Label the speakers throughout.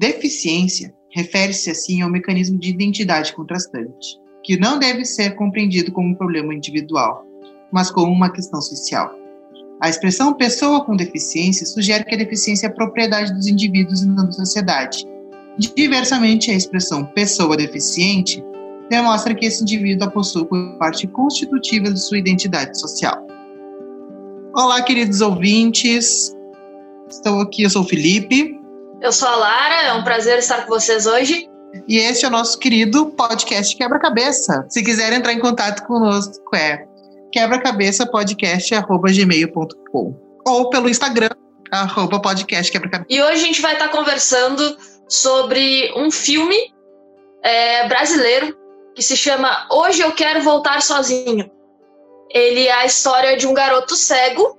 Speaker 1: Deficiência refere-se assim ao mecanismo de identidade contrastante, que não deve ser compreendido como um problema individual, mas como uma questão social. A expressão pessoa com deficiência sugere que a deficiência é propriedade dos indivíduos e não da sociedade. Diversamente, a expressão pessoa deficiente demonstra que esse indivíduo a possui por parte constitutiva de sua identidade social. Olá, queridos ouvintes. Estou aqui, eu sou o Felipe.
Speaker 2: Eu sou a Lara, é um prazer estar com vocês hoje.
Speaker 1: E este é o nosso querido podcast Quebra-Cabeça. Se quiser entrar em contato conosco, é quebracabeçapodcast.gmail.com ou pelo Instagram, arroba podcast quebra-cabeça.
Speaker 2: E hoje a gente vai estar conversando sobre um filme é, brasileiro que se chama Hoje Eu Quero Voltar Sozinho. Ele é a história de um garoto cego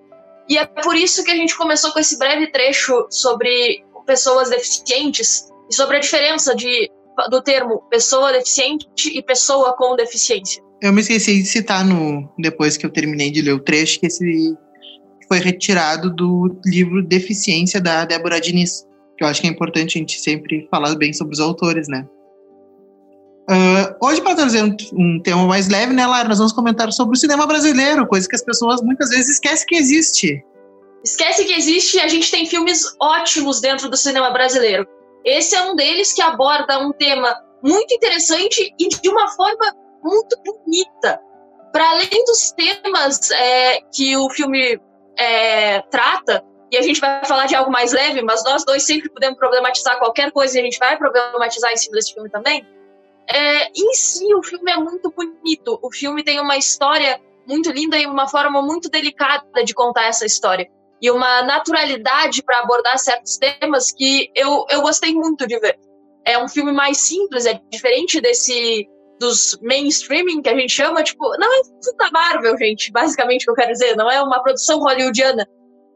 Speaker 2: e é por isso que a gente começou com esse breve trecho sobre pessoas deficientes e sobre a diferença de, do termo pessoa deficiente e pessoa com deficiência.
Speaker 1: Eu me esqueci de citar no depois que eu terminei de ler o trecho que esse foi retirado do livro Deficiência da Débora Diniz, que eu acho que é importante a gente sempre falar bem sobre os autores, né? Uh, hoje, para trazer um, um, tema mais leve, né, Lara, nós vamos comentar sobre o cinema brasileiro, coisa que as pessoas muitas vezes esquecem que existe.
Speaker 2: Esquece que existe a gente tem filmes ótimos dentro do cinema brasileiro. Esse é um deles que aborda um tema muito interessante e de uma forma muito bonita. Para além dos temas é, que o filme é, trata, e a gente vai falar de algo mais leve, mas nós dois sempre podemos problematizar qualquer coisa e a gente vai problematizar em cima desse filme também. É, em si, o filme é muito bonito. O filme tem uma história muito linda e uma forma muito delicada de contar essa história e uma naturalidade para abordar certos temas que eu, eu gostei muito de ver. É um filme mais simples, é diferente desse dos mainstreaming que a gente chama, tipo, não é tudo da Marvel, gente, basicamente o que eu quero dizer, não é uma produção hollywoodiana,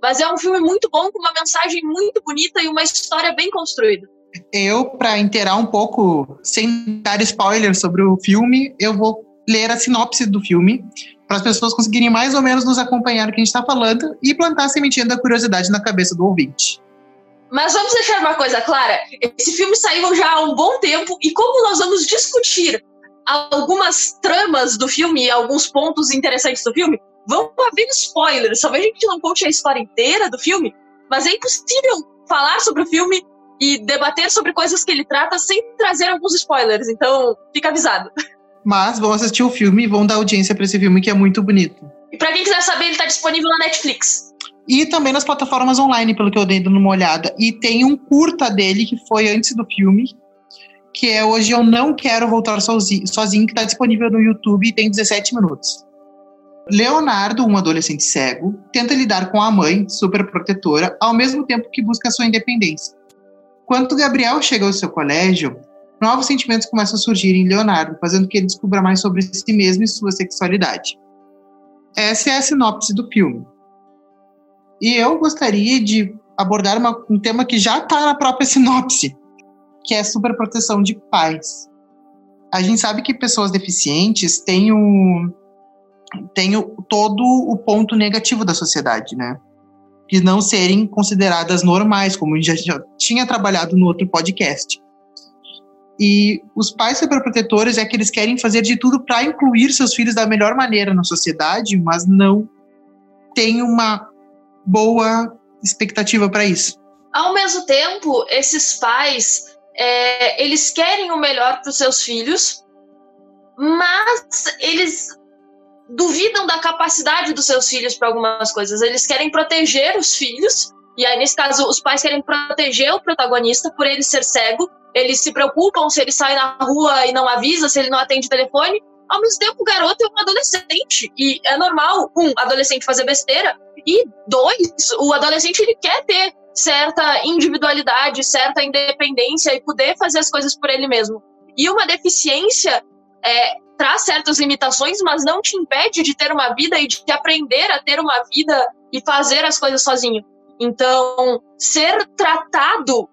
Speaker 2: mas é um filme muito bom, com uma mensagem muito bonita e uma história bem construída.
Speaker 1: Eu, para inteirar um pouco, sem dar spoiler sobre o filme, eu vou ler a sinopse do filme, para as pessoas conseguirem mais ou menos nos acompanhar o que a gente está falando e plantar a sementinha da curiosidade na cabeça do ouvinte.
Speaker 2: Mas vamos deixar uma coisa clara: esse filme saiu já há um bom tempo e como nós vamos discutir algumas tramas do filme e alguns pontos interessantes do filme, vão haver spoilers. Talvez a gente não conte a história inteira do filme, mas é impossível falar sobre o filme e debater sobre coisas que ele trata sem trazer alguns spoilers. Então, fica avisado.
Speaker 1: mas vão assistir o filme e vão dar audiência para esse filme que é muito bonito.
Speaker 2: E para quem quiser saber, ele está disponível na Netflix.
Speaker 1: E também nas plataformas online, pelo que eu dei dando uma olhada. E tem um curta dele que foi antes do filme, que é Hoje Eu Não Quero Voltar Sozinho, sozinho que está disponível no YouTube e tem 17 minutos. Leonardo, um adolescente cego, tenta lidar com a mãe, super protetora, ao mesmo tempo que busca sua independência. Quando Gabriel chega ao seu colégio, novos sentimentos começam a surgir em Leonardo, fazendo que ele descubra mais sobre si mesmo e sua sexualidade. Essa é a sinopse do filme. E eu gostaria de abordar uma, um tema que já está na própria sinopse, que é superproteção de pais. A gente sabe que pessoas deficientes têm, o, têm o, todo o ponto negativo da sociedade, né? De não serem consideradas normais, como a gente já tinha trabalhado no outro podcast. E os pais superprotetores é que eles querem fazer de tudo para incluir seus filhos da melhor maneira na sociedade, mas não tem uma boa expectativa para isso.
Speaker 2: Ao mesmo tempo, esses pais é, eles querem o melhor para os seus filhos, mas eles duvidam da capacidade dos seus filhos para algumas coisas. Eles querem proteger os filhos, e aí, nesse caso, os pais querem proteger o protagonista por ele ser cego, eles se preocupam se ele sai na rua e não avisa, se ele não atende o telefone. Ao mesmo tempo, o garoto é um adolescente. E é normal, um, adolescente fazer besteira. E dois, o adolescente ele quer ter certa individualidade, certa independência e poder fazer as coisas por ele mesmo. E uma deficiência é, traz certas limitações, mas não te impede de ter uma vida e de aprender a ter uma vida e fazer as coisas sozinho. Então, ser tratado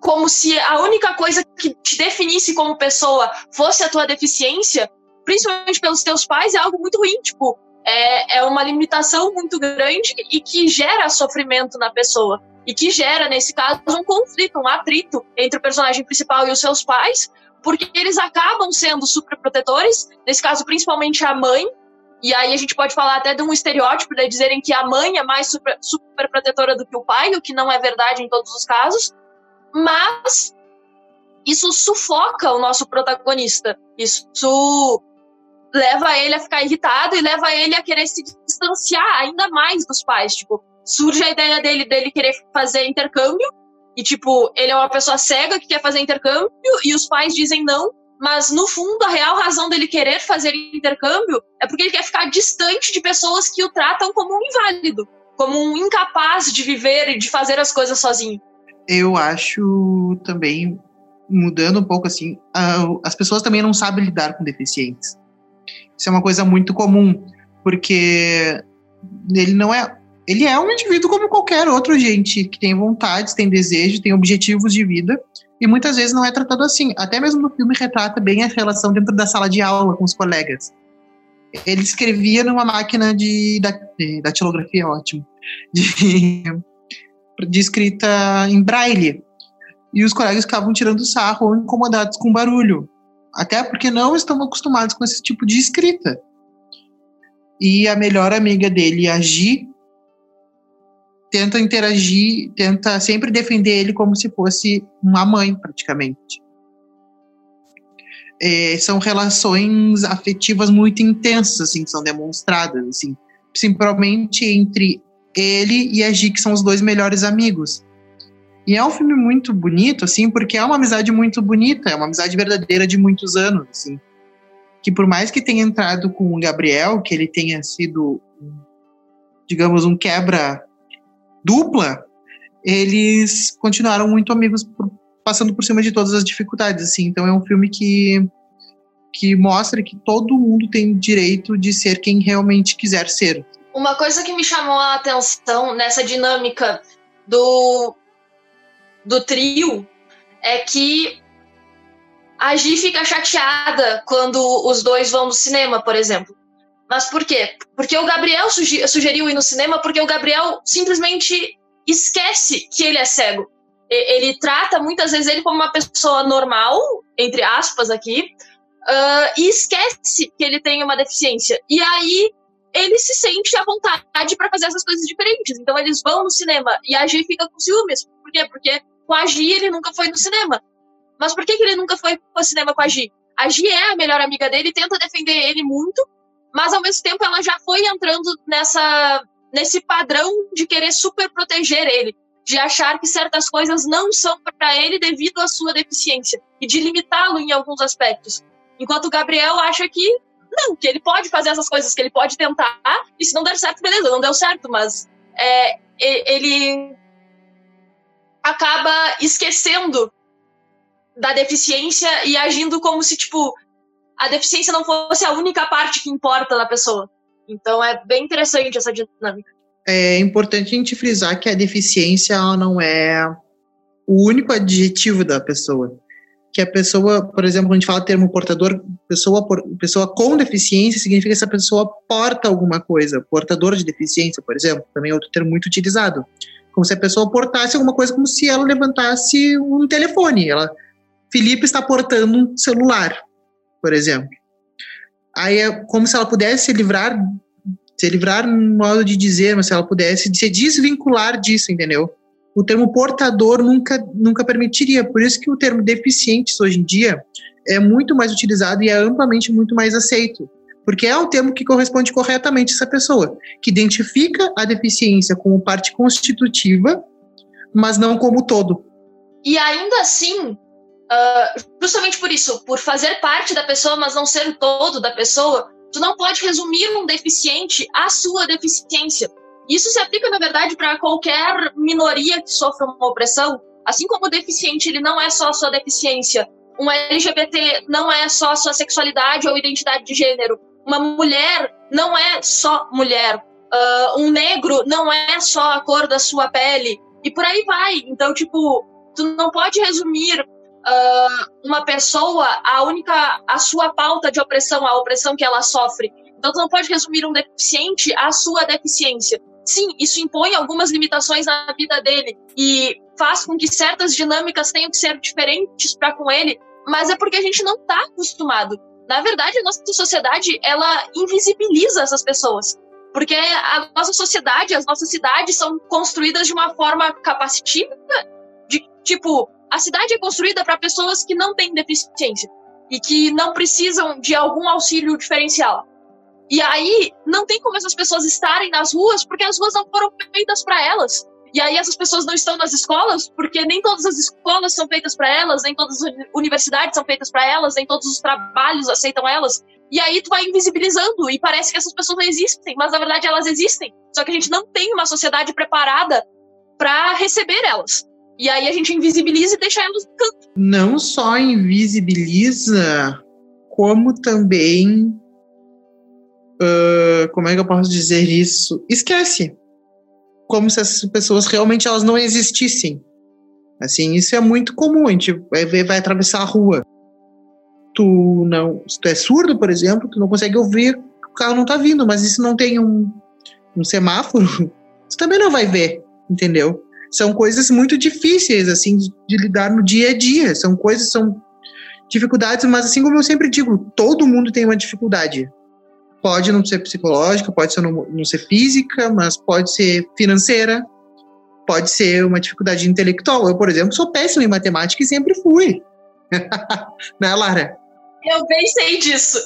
Speaker 2: como se a única coisa que te definisse como pessoa fosse a tua deficiência, principalmente pelos teus pais, é algo muito ruim. Tipo, é, é uma limitação muito grande e que gera sofrimento na pessoa. e que gera, nesse caso, um conflito, um atrito entre o personagem principal e os seus pais, porque eles acabam sendo super protetores, nesse caso, principalmente a mãe, e aí a gente pode falar até de um estereótipo de dizerem que a mãe é mais super, super protetora do que o pai, o que não é verdade em todos os casos, mas isso sufoca o nosso protagonista. Isso leva ele a ficar irritado e leva ele a querer se distanciar ainda mais dos pais. Tipo, surge a ideia dele dele querer fazer intercâmbio e tipo, ele é uma pessoa cega que quer fazer intercâmbio e os pais dizem não, mas no fundo a real razão dele querer fazer intercâmbio é porque ele quer ficar distante de pessoas que o tratam como um inválido, como um incapaz de viver e de fazer as coisas sozinho.
Speaker 1: Eu acho também mudando um pouco assim, as pessoas também não sabem lidar com deficientes. Isso é uma coisa muito comum, porque ele não é. Ele é um indivíduo como qualquer outro gente, que tem vontades, tem desejos, tem objetivos de vida, e muitas vezes não é tratado assim. Até mesmo no filme retrata bem a relação dentro da sala de aula com os colegas. Ele escrevia numa máquina de, da, de datilografia, ótimo, de, de escrita em braille. E os colegas ficavam tirando sarro ou incomodados com barulho. Até porque não estão acostumados com esse tipo de escrita. E a melhor amiga dele, a Gi, tenta interagir, tenta sempre defender ele como se fosse uma mãe, praticamente. É, são relações afetivas muito intensas, assim, que são demonstradas, assim, principalmente entre ele e a Gi, que são os dois melhores amigos. E é um filme muito bonito, assim, porque é uma amizade muito bonita, é uma amizade verdadeira de muitos anos, assim. Que por mais que tenha entrado com o Gabriel, que ele tenha sido, digamos, um quebra dupla, eles continuaram muito amigos, por, passando por cima de todas as dificuldades, assim. Então é um filme que que mostra que todo mundo tem direito de ser quem realmente quiser ser.
Speaker 2: Uma coisa que me chamou a atenção nessa dinâmica do do trio é que a Gi fica chateada quando os dois vão no cinema, por exemplo. Mas por quê? Porque o Gabriel sugeriu ir no cinema porque o Gabriel simplesmente esquece que ele é cego. Ele trata muitas vezes ele como uma pessoa normal, entre aspas aqui, uh, e esquece que ele tem uma deficiência. E aí ele se sente à vontade para fazer essas coisas diferentes. Então eles vão no cinema e a Gi fica com ciúmes. Por quê? Porque com a Gi, ele nunca foi no cinema. Mas por que, que ele nunca foi no cinema com a Gi? A Gi é a melhor amiga dele, tenta defender ele muito, mas ao mesmo tempo ela já foi entrando nessa nesse padrão de querer super proteger ele, de achar que certas coisas não são para ele devido à sua deficiência e de limitá-lo em alguns aspectos. Enquanto o Gabriel acha que não, que ele pode fazer essas coisas, que ele pode tentar, e se não der certo, beleza, não deu certo, mas é, ele acaba esquecendo da deficiência e agindo como se, tipo, a deficiência não fosse a única parte que importa da pessoa. Então é bem interessante essa dinâmica.
Speaker 1: É importante a gente frisar que a deficiência não é o único adjetivo da pessoa. Que a pessoa, por exemplo, quando a gente fala termo portador, pessoa, pessoa com deficiência significa que essa pessoa porta alguma coisa. Portador de deficiência, por exemplo, também é outro termo muito utilizado como se a pessoa portasse alguma coisa, como se ela levantasse um telefone. Ela, Felipe está portando um celular, por exemplo. Aí é como se ela pudesse se livrar, se livrar no modo de dizer, mas se ela pudesse se desvincular disso, entendeu? O termo portador nunca, nunca permitiria. Por isso que o termo deficientes hoje em dia é muito mais utilizado e é amplamente muito mais aceito porque é um termo que corresponde corretamente a essa pessoa, que identifica a deficiência como parte constitutiva, mas não como todo.
Speaker 2: E ainda assim, uh, justamente por isso, por fazer parte da pessoa, mas não ser todo da pessoa, tu não pode resumir um deficiente à sua deficiência. Isso se aplica, na verdade, para qualquer minoria que sofra uma opressão. Assim como o deficiente ele não é só a sua deficiência, um LGBT não é só a sua sexualidade ou identidade de gênero uma mulher não é só mulher. Uh, um negro não é só a cor da sua pele. E por aí vai. Então, tipo, tu não pode resumir uh, uma pessoa a única, a sua pauta de opressão, a opressão que ela sofre. Então, tu não pode resumir um deficiente à sua deficiência. Sim, isso impõe algumas limitações na vida dele e faz com que certas dinâmicas tenham que ser diferentes para com ele, mas é porque a gente não está acostumado. Na verdade, a nossa sociedade, ela invisibiliza essas pessoas. Porque a nossa sociedade, as nossas cidades são construídas de uma forma capacitiva, de tipo, a cidade é construída para pessoas que não têm deficiência e que não precisam de algum auxílio diferencial. E aí não tem como essas pessoas estarem nas ruas porque as ruas não foram feitas para elas. E aí essas pessoas não estão nas escolas porque nem todas as escolas são feitas para elas, nem todas as universidades são feitas para elas, nem todos os trabalhos aceitam elas. E aí tu vai invisibilizando e parece que essas pessoas não existem, mas na verdade elas existem. Só que a gente não tem uma sociedade preparada para receber elas. E aí a gente invisibiliza e deixa elas no canto.
Speaker 1: Não só invisibiliza, como também uh, como é que eu posso dizer isso? Esquece. Como se essas pessoas realmente elas não existissem. Assim, isso é muito comum. A gente vai, vai atravessar a rua. Tu não, se tu é surdo, por exemplo, tu não consegue ouvir, o carro não tá vindo, mas isso não tem um, um semáforo, tu também não vai ver, entendeu? São coisas muito difíceis, assim, de, de lidar no dia a dia. São coisas, são dificuldades, mas assim como eu sempre digo, todo mundo tem uma dificuldade. Pode não ser psicológica, pode ser não, não ser física, mas pode ser financeira, pode ser uma dificuldade intelectual. Eu, por exemplo, sou péssimo em matemática e sempre fui. né, Lara?
Speaker 2: Eu bem sei disso.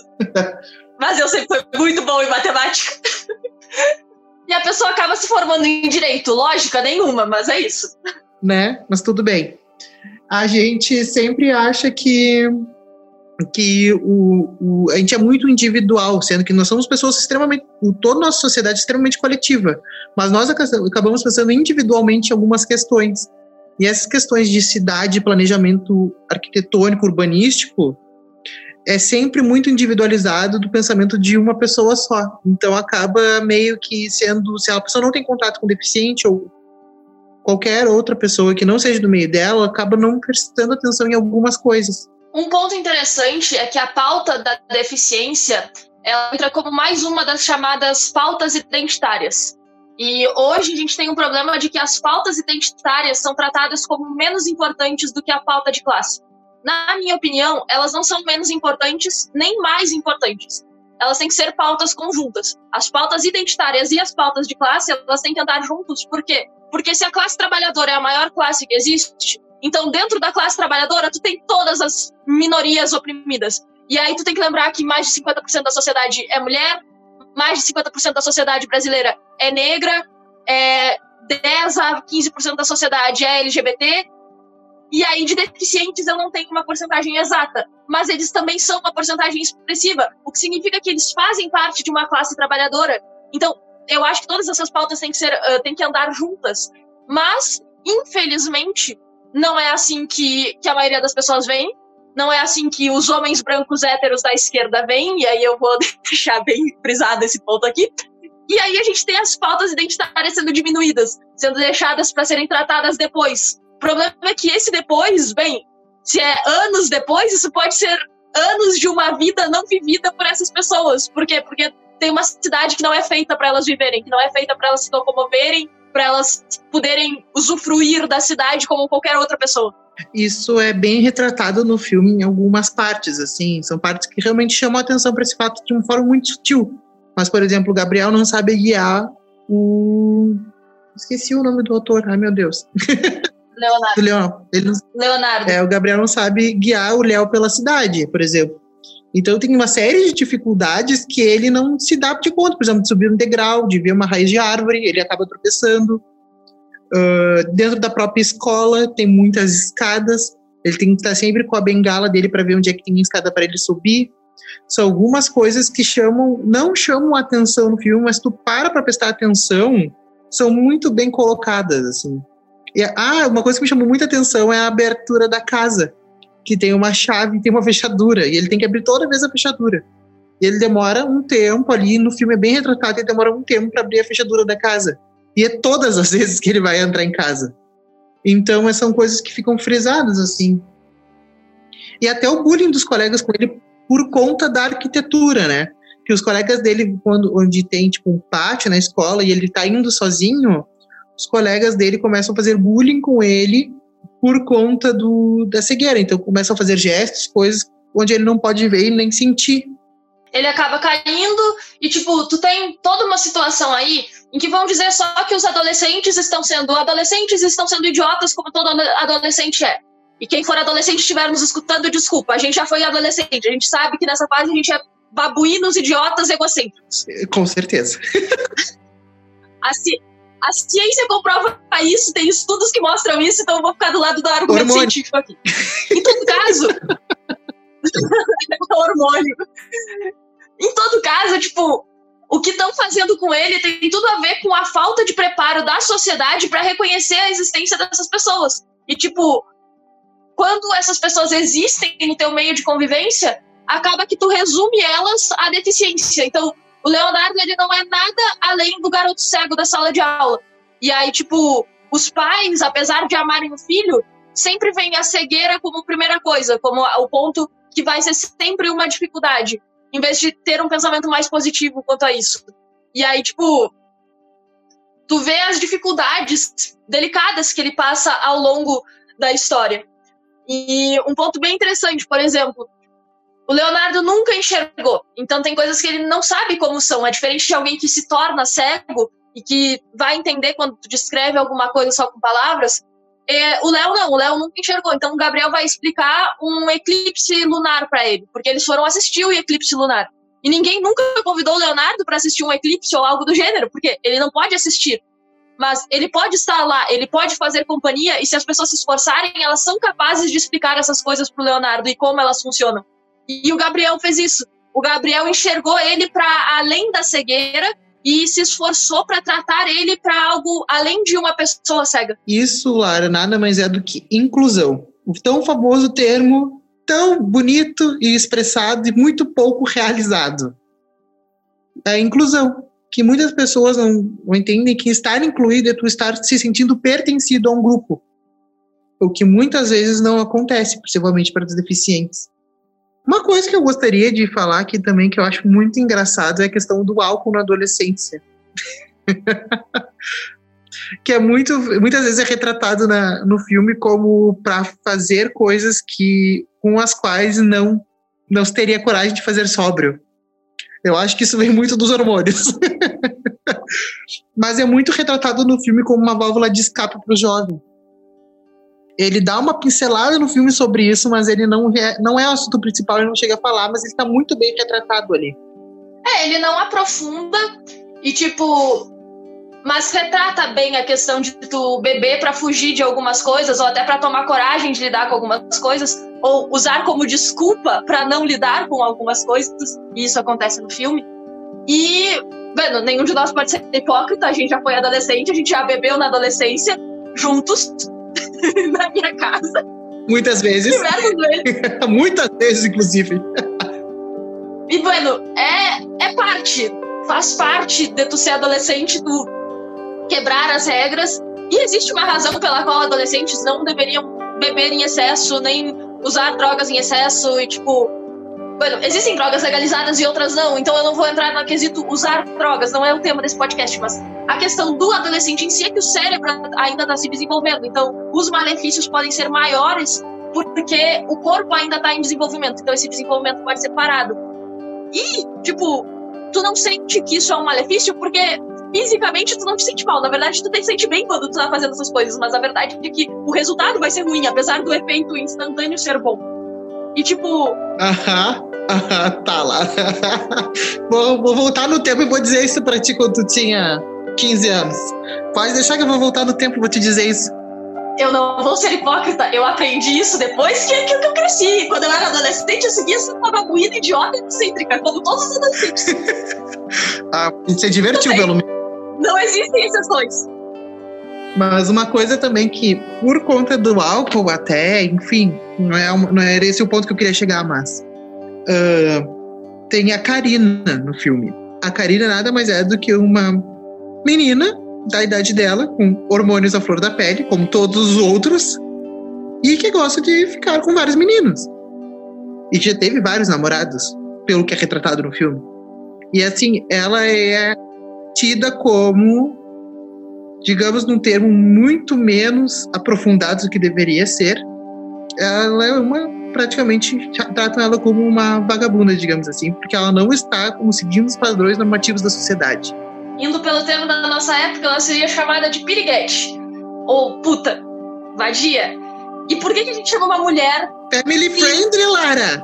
Speaker 2: mas eu sempre fui muito bom em matemática. e a pessoa acaba se formando em direito. Lógica nenhuma, mas é isso.
Speaker 1: Né? Mas tudo bem. A gente sempre acha que que o, o, a gente é muito individual, sendo que nós somos pessoas extremamente, toda a nossa sociedade é extremamente coletiva, mas nós acabamos pensando individualmente em algumas questões. E essas questões de cidade, planejamento arquitetônico, urbanístico, é sempre muito individualizado do pensamento de uma pessoa só. Então acaba meio que sendo, se a pessoa não tem contato com deficiente ou qualquer outra pessoa que não seja do meio dela, acaba não prestando atenção em algumas coisas.
Speaker 2: Um ponto interessante é que a pauta da deficiência ela entra como mais uma das chamadas pautas identitárias. E hoje a gente tem um problema de que as pautas identitárias são tratadas como menos importantes do que a pauta de classe. Na minha opinião, elas não são menos importantes nem mais importantes. Elas têm que ser pautas conjuntas. As pautas identitárias e as pautas de classe, elas têm que andar juntos. Por quê? Porque se a classe trabalhadora é a maior classe que existe, então, dentro da classe trabalhadora, tu tem todas as minorias oprimidas. E aí tu tem que lembrar que mais de 50% da sociedade é mulher, mais de 50% da sociedade brasileira é negra, é 10 a 15% da sociedade é LGBT. E aí, de deficientes, eu não tenho uma porcentagem exata, mas eles também são uma porcentagem expressiva, o que significa que eles fazem parte de uma classe trabalhadora. Então, eu acho que todas essas pautas têm que, ser, uh, têm que andar juntas. Mas, infelizmente, não é assim que, que a maioria das pessoas vem. Não é assim que os homens brancos héteros da esquerda vêm, e aí eu vou deixar bem frisado esse ponto aqui. E aí a gente tem as pautas identitárias sendo diminuídas, sendo deixadas para serem tratadas depois. O problema é que esse depois, bem, se é anos depois, isso pode ser anos de uma vida não vivida por essas pessoas. Por quê? Porque tem uma cidade que não é feita para elas viverem, que não é feita para elas se locomoverem, para elas poderem usufruir da cidade como qualquer outra pessoa.
Speaker 1: Isso é bem retratado no filme em algumas partes, assim, são partes que realmente chamam a atenção para esse fato de uma forma muito sutil. Mas, por exemplo, o Gabriel não sabe guiar o. Esqueci o nome do autor, ai meu Deus.
Speaker 2: Leonardo.
Speaker 1: Leonardo. Ele
Speaker 2: Leonardo.
Speaker 1: É, o Gabriel não sabe guiar o Léo pela cidade, por exemplo. Então tem uma série de dificuldades que ele não se dá de conta, por exemplo, de subir um degrau, de ver uma raiz de árvore, ele acaba tropeçando. Uh, dentro da própria escola tem muitas escadas, ele tem que estar sempre com a bengala dele para ver onde é que tem escada para ele subir. São algumas coisas que chamam, não chamam atenção no filme, mas tu para para prestar atenção, são muito bem colocadas assim. E, ah, uma coisa que me chamou muita atenção é a abertura da casa que tem uma chave tem uma fechadura, e ele tem que abrir toda vez a fechadura. E ele demora um tempo ali, no filme é bem retratado, ele demora um tempo para abrir a fechadura da casa. E é todas as vezes que ele vai entrar em casa. Então, são coisas que ficam frisadas, assim. E até o bullying dos colegas com ele por conta da arquitetura, né? que os colegas dele, quando, onde tem tipo um pátio na escola e ele tá indo sozinho, os colegas dele começam a fazer bullying com ele por conta do, da cegueira. Então começam a fazer gestos, coisas onde ele não pode ver e nem sentir.
Speaker 2: Ele acaba caindo e, tipo, tu tem toda uma situação aí em que vão dizer só que os adolescentes estão sendo adolescentes estão sendo idiotas como todo adolescente é. E quem for adolescente estiver nos escutando, desculpa, a gente já foi adolescente, a gente sabe que nessa fase a gente é babuínos, idiotas, egocêntricos.
Speaker 1: Com certeza.
Speaker 2: a, ci a ciência comprova isso, tem estudos que mostram isso, então eu vou ficar do lado do argumento hormônio. científico aqui. Em todo caso. hormônio. Em todo caso, tipo, o que estão fazendo com ele tem tudo a ver com a falta de preparo da sociedade para reconhecer a existência dessas pessoas. E, tipo, quando essas pessoas existem no teu meio de convivência, acaba que tu resume elas à deficiência. Então, o Leonardo, ele não é nada além do garoto cego da sala de aula. E aí, tipo, os pais, apesar de amarem o filho, sempre veem a cegueira como primeira coisa, como o ponto que vai ser sempre uma dificuldade, em vez de ter um pensamento mais positivo quanto a isso. E aí, tipo, tu vê as dificuldades delicadas que ele passa ao longo da história. E um ponto bem interessante, por exemplo, o Leonardo nunca enxergou, então tem coisas que ele não sabe como são. É diferente de alguém que se torna cego e que vai entender quando tu descreve alguma coisa só com palavras. É, o Léo não, o Léo nunca enxergou. Então o Gabriel vai explicar um eclipse lunar para ele, porque eles foram assistir o eclipse lunar. E ninguém nunca convidou o Leonardo para assistir um eclipse ou algo do gênero, porque ele não pode assistir mas ele pode estar lá, ele pode fazer companhia, e se as pessoas se esforçarem, elas são capazes de explicar essas coisas pro Leonardo e como elas funcionam. E o Gabriel fez isso. O Gabriel enxergou ele para além da cegueira e se esforçou para tratar ele para algo além de uma pessoa cega.
Speaker 1: Isso, Lara, nada mais é do que inclusão. O tão famoso termo, tão bonito e expressado e muito pouco realizado. É inclusão que muitas pessoas não, não entendem que estar incluído é tu estar se sentindo pertencido a um grupo. O que muitas vezes não acontece, principalmente para os deficientes. Uma coisa que eu gostaria de falar aqui também, que eu acho muito engraçado, é a questão do álcool na adolescência. que é muito, muitas vezes é retratado na, no filme como para fazer coisas que com as quais não não teria coragem de fazer sóbrio. Eu acho que isso vem muito dos hormônios. Mas é muito retratado no filme como uma válvula de escape para o jovem. Ele dá uma pincelada no filme sobre isso, mas ele não, é, não é o assunto principal, ele não chega a falar, mas ele está muito bem retratado ali.
Speaker 2: É, ele não aprofunda e, tipo, mas retrata bem a questão de tu beber para fugir de algumas coisas ou até para tomar coragem de lidar com algumas coisas ou usar como desculpa para não lidar com algumas coisas. E isso acontece no filme. E, bueno, nenhum de nós pode ser hipócrita, a gente já foi adolescente, a gente já bebeu na adolescência juntos na minha casa.
Speaker 1: Muitas vezes.
Speaker 2: vezes.
Speaker 1: Muitas vezes, inclusive.
Speaker 2: e, bueno, é, é parte, faz parte de tu ser adolescente, tu quebrar as regras. E existe uma razão pela qual adolescentes não deveriam beber em excesso, nem usar drogas em excesso e, tipo. Bueno, existem drogas legalizadas e outras não, então eu não vou entrar no quesito usar drogas, não é o tema desse podcast, mas a questão do adolescente em si é que o cérebro ainda está se desenvolvendo, então os malefícios podem ser maiores porque o corpo ainda está em desenvolvimento, então esse desenvolvimento pode ser parado. E, tipo, tu não sente que isso é um malefício porque fisicamente tu não te sente mal. Na verdade, tu te sente bem quando tu tá fazendo essas coisas, mas a verdade é que o resultado vai ser ruim, apesar do efeito instantâneo ser bom. E tipo.
Speaker 1: Aham, aham, tá lá. vou, vou voltar no tempo e vou dizer isso pra ti quando tu tinha 15 anos. Pode deixar que eu vou voltar no tempo e vou te dizer isso.
Speaker 2: Eu não vou ser hipócrita, eu aprendi isso depois que, que, que eu cresci. Quando eu era adolescente, eu seguia sendo uma babuína idiota e excêntrica, como todos os adolescentes.
Speaker 1: ah, você divertiu, pelo menos.
Speaker 2: Não existem exceções.
Speaker 1: Mas uma coisa também que, por conta do álcool até, enfim, não, é, não era esse o ponto que eu queria chegar, mas uh, tem a Karina no filme. A Karina nada mais é do que uma menina da idade dela, com hormônios à flor da pele, como todos os outros, e que gosta de ficar com vários meninos. E já teve vários namorados, pelo que é retratado no filme. E assim, ela é tida como, digamos, num termo muito menos aprofundado do que deveria ser. Ela é uma praticamente tratam ela como uma vagabunda, digamos assim, porque ela não está como seguindo os padrões normativos da sociedade.
Speaker 2: Indo pelo termo da nossa época, ela seria chamada de piriguete, ou puta, vadia. E por que, que a gente chama uma mulher?
Speaker 1: Family friendly, Lara!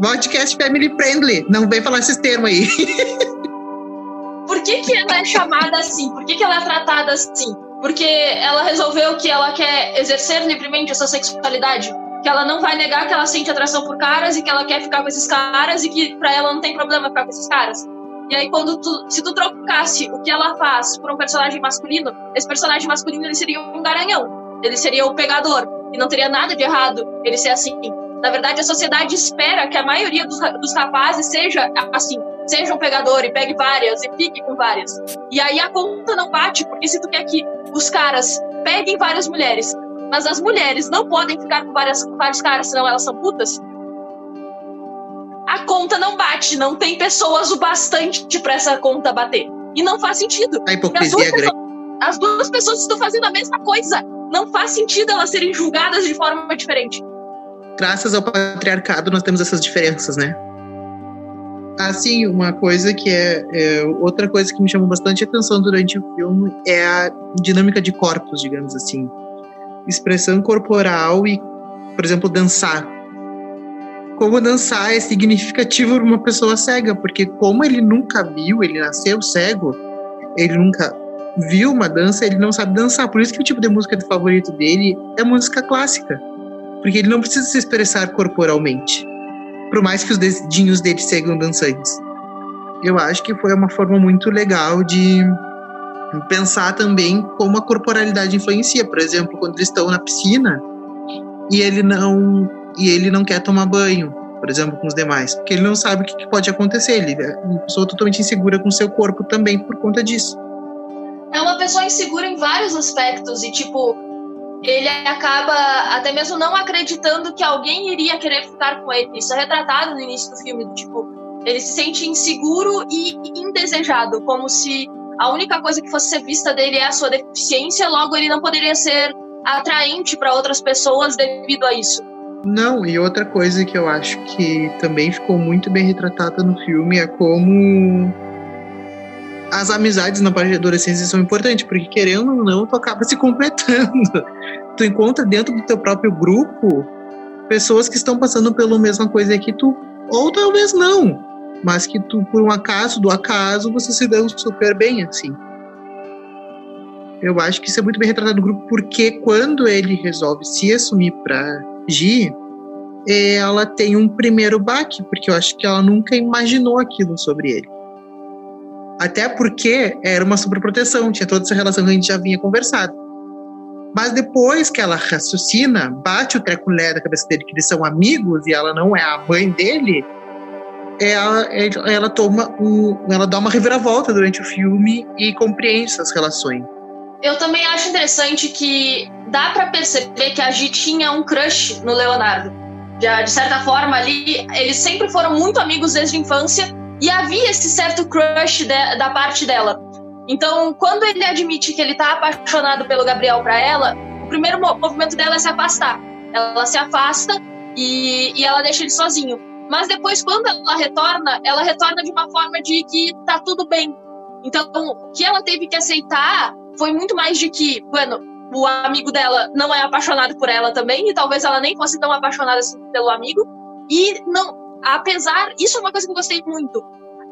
Speaker 1: Podcast family friendly. Não vem falar esses termos aí.
Speaker 2: por que, que ela é chamada assim? Por que, que ela é tratada assim? Porque ela resolveu que ela quer exercer livremente essa sexualidade? que ela não vai negar que ela sente atração por caras e que ela quer ficar com esses caras e que para ela não tem problema ficar com esses caras. E aí quando tu, se tu trocasse o que ela faz por um personagem masculino, esse personagem masculino ele seria um garanhão, ele seria o pegador e não teria nada de errado ele ser assim. Na verdade, a sociedade espera que a maioria dos, dos rapazes seja assim, seja um pegador e pegue várias e fique com várias. E aí a conta não bate, porque se tu quer que os caras peguem várias mulheres, mas as mulheres não podem ficar com várias, vários caras, senão elas são putas. A conta não bate, não tem pessoas o bastante para essa conta bater. E não faz sentido.
Speaker 1: A hipocrisia é grande.
Speaker 2: As duas pessoas estão fazendo a mesma coisa. Não faz sentido elas serem julgadas de forma diferente.
Speaker 1: Graças ao patriarcado, nós temos essas diferenças, né? Assim, uma coisa que é, é, outra coisa que me chamou bastante atenção durante o filme é a dinâmica de corpos, digamos assim expressão corporal e, por exemplo, dançar. Como dançar é significativo para uma pessoa cega, porque como ele nunca viu, ele nasceu cego, ele nunca viu uma dança, ele não sabe dançar. Por isso que o tipo de música favorito dele é música clássica, porque ele não precisa se expressar corporalmente, por mais que os dedinhos dele sejam dançantes. Eu acho que foi uma forma muito legal de pensar também como a corporalidade influencia. Por exemplo, quando eles estão na piscina e ele não e ele não quer tomar banho, por exemplo, com os demais, porque ele não sabe o que pode acontecer. Ele é uma pessoa totalmente insegura com o seu corpo também por conta disso.
Speaker 2: É uma pessoa insegura em vários aspectos e tipo ele acaba até mesmo não acreditando que alguém iria querer ficar com ele. Isso é retratado no início do filme, tipo, ele se sente inseguro e indesejado, como se a única coisa que fosse ser vista dele é a sua deficiência, logo ele não poderia ser atraente para outras pessoas devido a isso.
Speaker 1: Não, e outra coisa que eu acho que também ficou muito bem retratada no filme é como as amizades na parte de adolescência são importantes, porque querendo ou não, tu acaba se completando. Tu encontra dentro do teu próprio grupo pessoas que estão passando pela mesma coisa que tu, ou talvez não mas que tu, por um acaso, do acaso, você se deu super bem, assim. Eu acho que isso é muito bem retratado no grupo, porque quando ele resolve se assumir para Gi, ela tem um primeiro baque, porque eu acho que ela nunca imaginou aquilo sobre ele. Até porque era uma superproteção, tinha toda essa relação que a gente já vinha conversado. Mas depois que ela raciocina, bate o treculé da cabeça dele que eles são amigos e ela não é a mãe dele, ela, ela toma um, ela dá uma reviravolta durante o filme e compreende essas relações.
Speaker 2: Eu também acho interessante que dá para perceber que a Gi tinha um crush no Leonardo. De, de certa forma ali, eles sempre foram muito amigos desde a infância e havia esse certo crush de, da parte dela. Então, quando ele admite que ele tá apaixonado pelo Gabriel para ela, o primeiro movimento dela é se afastar. Ela se afasta e, e ela deixa ele sozinho. Mas depois, quando ela retorna, ela retorna de uma forma de que tá tudo bem. Então, o que ela teve que aceitar foi muito mais de que, bueno, o amigo dela não é apaixonado por ela também, e talvez ela nem fosse tão apaixonada assim pelo amigo. E não, apesar, isso é uma coisa que eu gostei muito.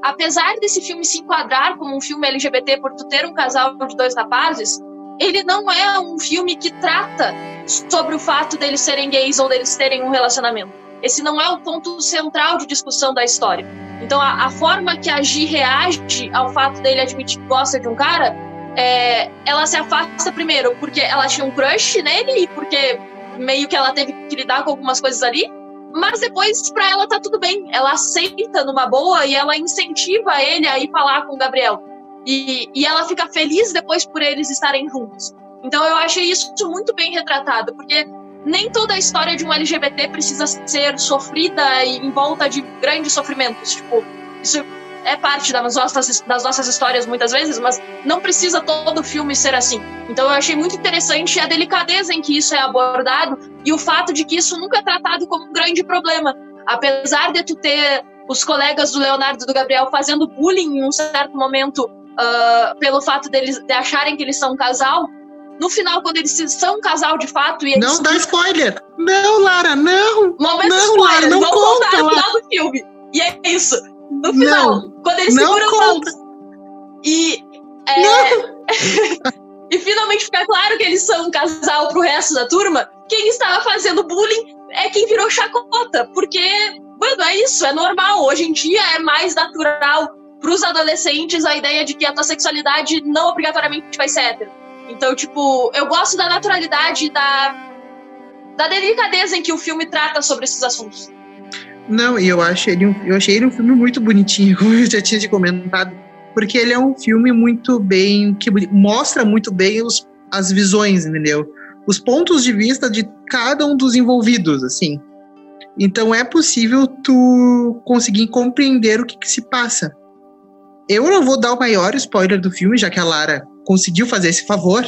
Speaker 2: Apesar desse filme se enquadrar como um filme LGBT por tu ter um casal de dois rapazes, ele não é um filme que trata sobre o fato deles serem gays ou deles terem um relacionamento esse não é o ponto central de discussão da história. Então, a, a forma que a Gi reage ao fato dele admitir que gosta de um cara, é, ela se afasta primeiro porque ela tinha um crush nele e porque meio que ela teve que lidar com algumas coisas ali, mas depois para ela tá tudo bem. Ela aceita numa boa e ela incentiva ele a ir falar com o Gabriel. E, e ela fica feliz depois por eles estarem juntos. Então eu achei isso muito bem retratado, porque nem toda a história de um LGBT precisa ser sofrida e em volta de grandes sofrimentos. Tipo, isso é parte das nossas, das nossas histórias muitas vezes, mas não precisa todo filme ser assim. Então eu achei muito interessante a delicadeza em que isso é abordado e o fato de que isso nunca é tratado como um grande problema. Apesar de tu ter os colegas do Leonardo e do Gabriel fazendo bullying em um certo momento uh, pelo fato deles de acharem que eles são um casal, no final, quando eles são um casal de fato. E
Speaker 1: não dá spoiler! Não, Lara, não!
Speaker 2: Momento
Speaker 1: não,
Speaker 2: spoiler,
Speaker 1: Lara, não
Speaker 2: vamos
Speaker 1: conta,
Speaker 2: contar no final do filme. E é isso. No final,
Speaker 1: Não,
Speaker 2: quando eles
Speaker 1: não
Speaker 2: seguram
Speaker 1: conta.
Speaker 2: mãos e. é, e finalmente fica claro que eles são um casal pro resto da turma, quem estava fazendo bullying é quem virou chacota. Porque, mano, é isso, é normal. Hoje em dia é mais natural pros adolescentes a ideia de que a tua sexualidade não obrigatoriamente vai ser hétero. Então, tipo, eu gosto da naturalidade, da, da delicadeza em que o filme trata sobre esses assuntos.
Speaker 1: Não, e eu acho ele um, eu achei ele um filme muito bonitinho, como eu já tinha te comentado, porque ele é um filme muito bem que mostra muito bem os, as visões, entendeu? Os pontos de vista de cada um dos envolvidos, assim. Então é possível tu conseguir compreender o que, que se passa. Eu não vou dar o maior spoiler do filme, já que a Lara conseguiu fazer esse favor.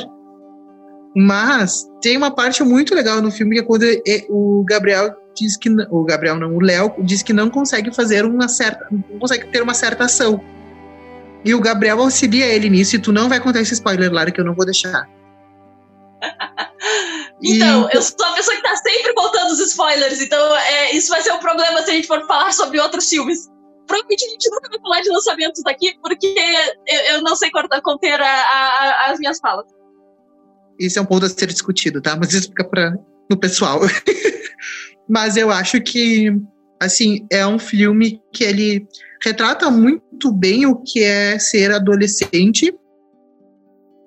Speaker 1: Mas tem uma parte muito legal no filme que é quando o Gabriel diz que o Gabriel não, o Léo diz que não consegue fazer uma certa, não consegue ter uma certa ação. E o Gabriel auxilia ele nisso e tu não vai contar esse spoiler, Lara, que eu não vou deixar.
Speaker 2: Então,
Speaker 1: E-
Speaker 2: eu sou a pessoa que tá sempre contando os spoilers, então é, isso vai ser um problema se a gente for falar sobre outros filmes. Provavelmente a gente nunca vai falar de lançamentos daqui, porque eu, eu não sei conter a- a- as minhas falas.
Speaker 1: Isso é um ponto a ser discutido, tá? Mas isso fica para no pessoal. Mas eu acho que, assim, é um filme que ele retrata muito bem o que é ser adolescente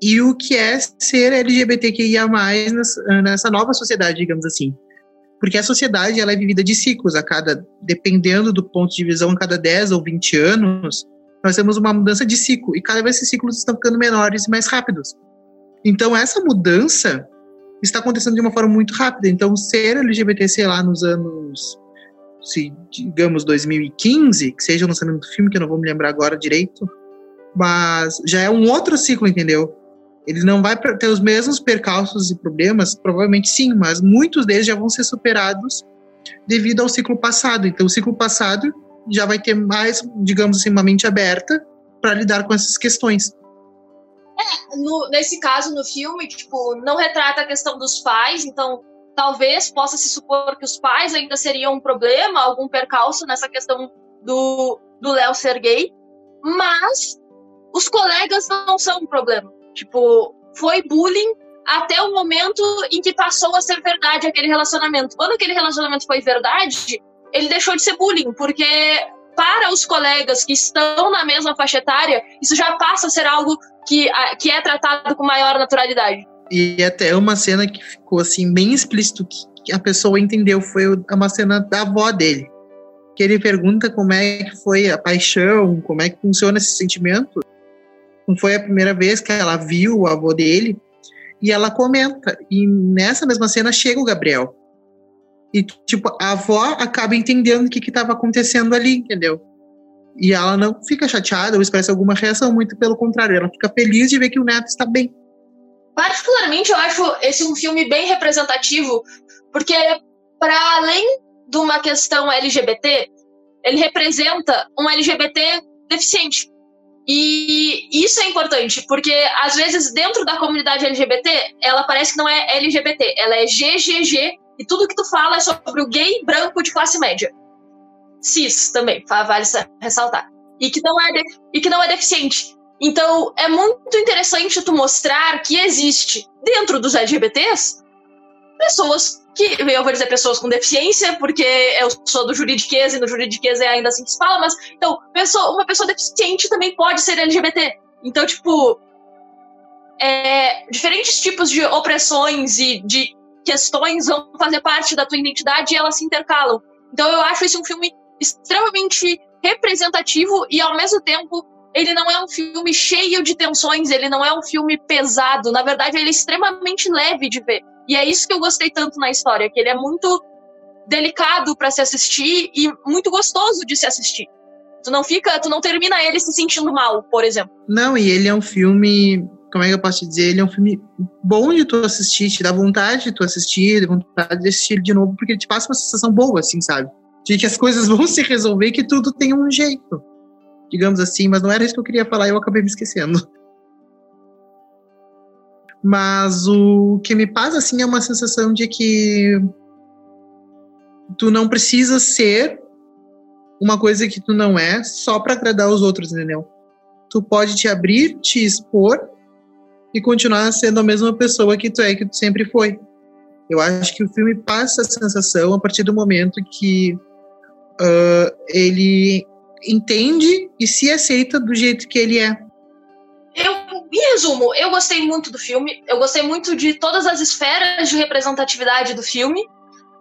Speaker 1: e o que é ser LGBTQIA+, nessa, nova sociedade, digamos assim. Porque a sociedade, ela é vivida de ciclos, a cada, dependendo do ponto de visão, a cada 10 ou 20 anos, nós temos uma mudança de ciclo, e cada vez esses ciclos estão ficando menores e mais rápidos. Então, essa mudança está acontecendo de uma forma muito rápida. Então, ser LGBT, sei lá, nos anos, se, digamos, 2015, que seja o lançamento do filme, que eu não vou me lembrar agora direito, mas já é um outro ciclo, entendeu? Ele não vai ter os mesmos percalços e problemas, provavelmente sim, mas muitos deles já vão ser superados devido ao ciclo passado. Então, o ciclo passado já vai ter mais, digamos assim, uma mente aberta para lidar com essas questões.
Speaker 2: No- nesse caso, no filme, tipo, não retrata a questão dos pais, então talvez possa se supor que os pais ainda seriam um problema, algum percalço nessa questão do do Léo ser gay, mas os colegas não são um problema. Tipo, foi bullying até o momento em que passou a ser verdade aquele relacionamento. Quando aquele relacionamento foi verdade, ele deixou de ser bullying, porque para os colegas que estão na mesma faixa etária, isso já passa a ser algo que, que é tratado com maior naturalidade.
Speaker 1: E até uma cena que ficou assim bem explícito que a pessoa entendeu foi o- uma cena da avó dele. Que ele pergunta como é que foi a paixão, como é que funciona esse sentimento. Não foi a primeira vez que ela viu o avô dele e ela comenta. E nessa mesma cena chega o Gabriel. E tipo, a avó acaba entendendo o que estava acontecendo ali, entendeu? E ela não fica chateada ou expressa alguma reação, muito pelo contrário, ela fica feliz de ver que o neto está bem.
Speaker 2: Particularmente, eu acho esse um filme bem representativo, porque, para além de uma questão LGBT, ele representa um LGBT deficiente. E isso é importante, porque às vezes dentro da comunidade LGBT, ela parece que não é LGBT, ela é GGG, e tudo que tu fala é sobre o gay branco de classe média. Cis também, vale sa- ressaltar. E que não é, de- e que não é deficiente. Então, é muito interessante tu mostrar que existe dentro dos LGBTs pessoas que, eu vou dizer pessoas com deficiência, porque eu sou do juridiquês e no juridiquês é ainda assim que se fala, mas, então, pessoa, uma pessoa deficiente também pode ser LGBT. Então, tipo, é, diferentes tipos de opressões e de questões vão fazer parte da tua identidade e elas se intercalam. Então, eu acho esse um filme extremamente representativo e, ao mesmo tempo, ele não é um filme cheio de tensões, ele não é um filme pesado. Na verdade, ele é extremamente leve de ver. E é isso que eu gostei tanto na história, que ele é muito delicado para se assistir e muito gostoso de se assistir. Tu não fica, tu não termina ele se sentindo mal, por exemplo.
Speaker 1: Não, e ele é um filme, como é que eu posso dizer? Ele é um filme bom de tu assistir, te dá vontade de tu assistir, dá vontade de assistir de novo, porque ele te passa uma sensação boa, assim, sabe? De que as coisas vão se resolver, que tudo tem um jeito. Digamos assim, mas não era isso que eu queria falar e eu acabei me esquecendo. Mas o que me passa, assim, é uma sensação de que tu não precisa ser uma coisa que tu não é só para agradar os outros, entendeu? Tu pode te abrir, te expor e continuar sendo a mesma pessoa que tu é, que tu sempre foi. Eu acho que o filme passa a sensação a partir do momento que uh, ele entende e se aceita do jeito que ele é.
Speaker 2: Eu, em resumo, eu gostei muito do filme, eu gostei muito de todas as esferas de representatividade do filme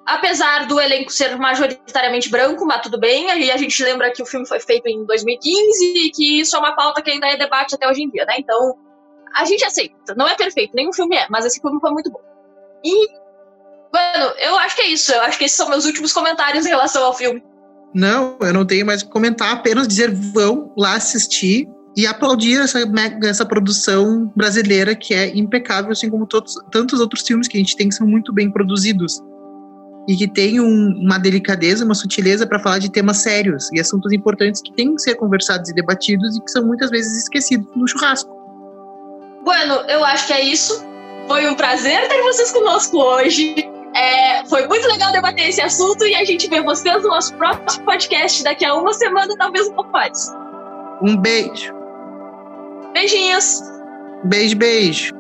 Speaker 2: apesar do elenco ser majoritariamente branco, mas tudo bem, aí a gente lembra que o filme foi feito em 2015 e que isso é uma pauta que ainda é debate até hoje em dia, né? Então, a gente aceita. Não é perfeito, nenhum filme é, mas esse filme foi muito bom. E, mano, eu acho que é isso. Eu acho que esses são meus últimos comentários em relação ao filme.
Speaker 1: Não, eu não tenho mais o que comentar, apenas dizer vão lá assistir e aplaudir essa, essa produção brasileira que é impecável, assim como todos, tantos outros filmes que a gente tem que são muito bem produzidos e que tem um, uma delicadeza, uma sutileza para falar de temas sérios e assuntos importantes que têm que ser conversados e debatidos e que são muitas vezes esquecidos no churrasco.
Speaker 2: Bueno, eu acho que é isso. Foi um prazer ter vocês conosco hoje. É, foi muito legal debater esse assunto e a gente vê vocês no nosso próximo podcast daqui a uma semana, talvez um pouco mais.
Speaker 1: Um beijo.
Speaker 2: Beijinhos.
Speaker 1: Beijo, beijo.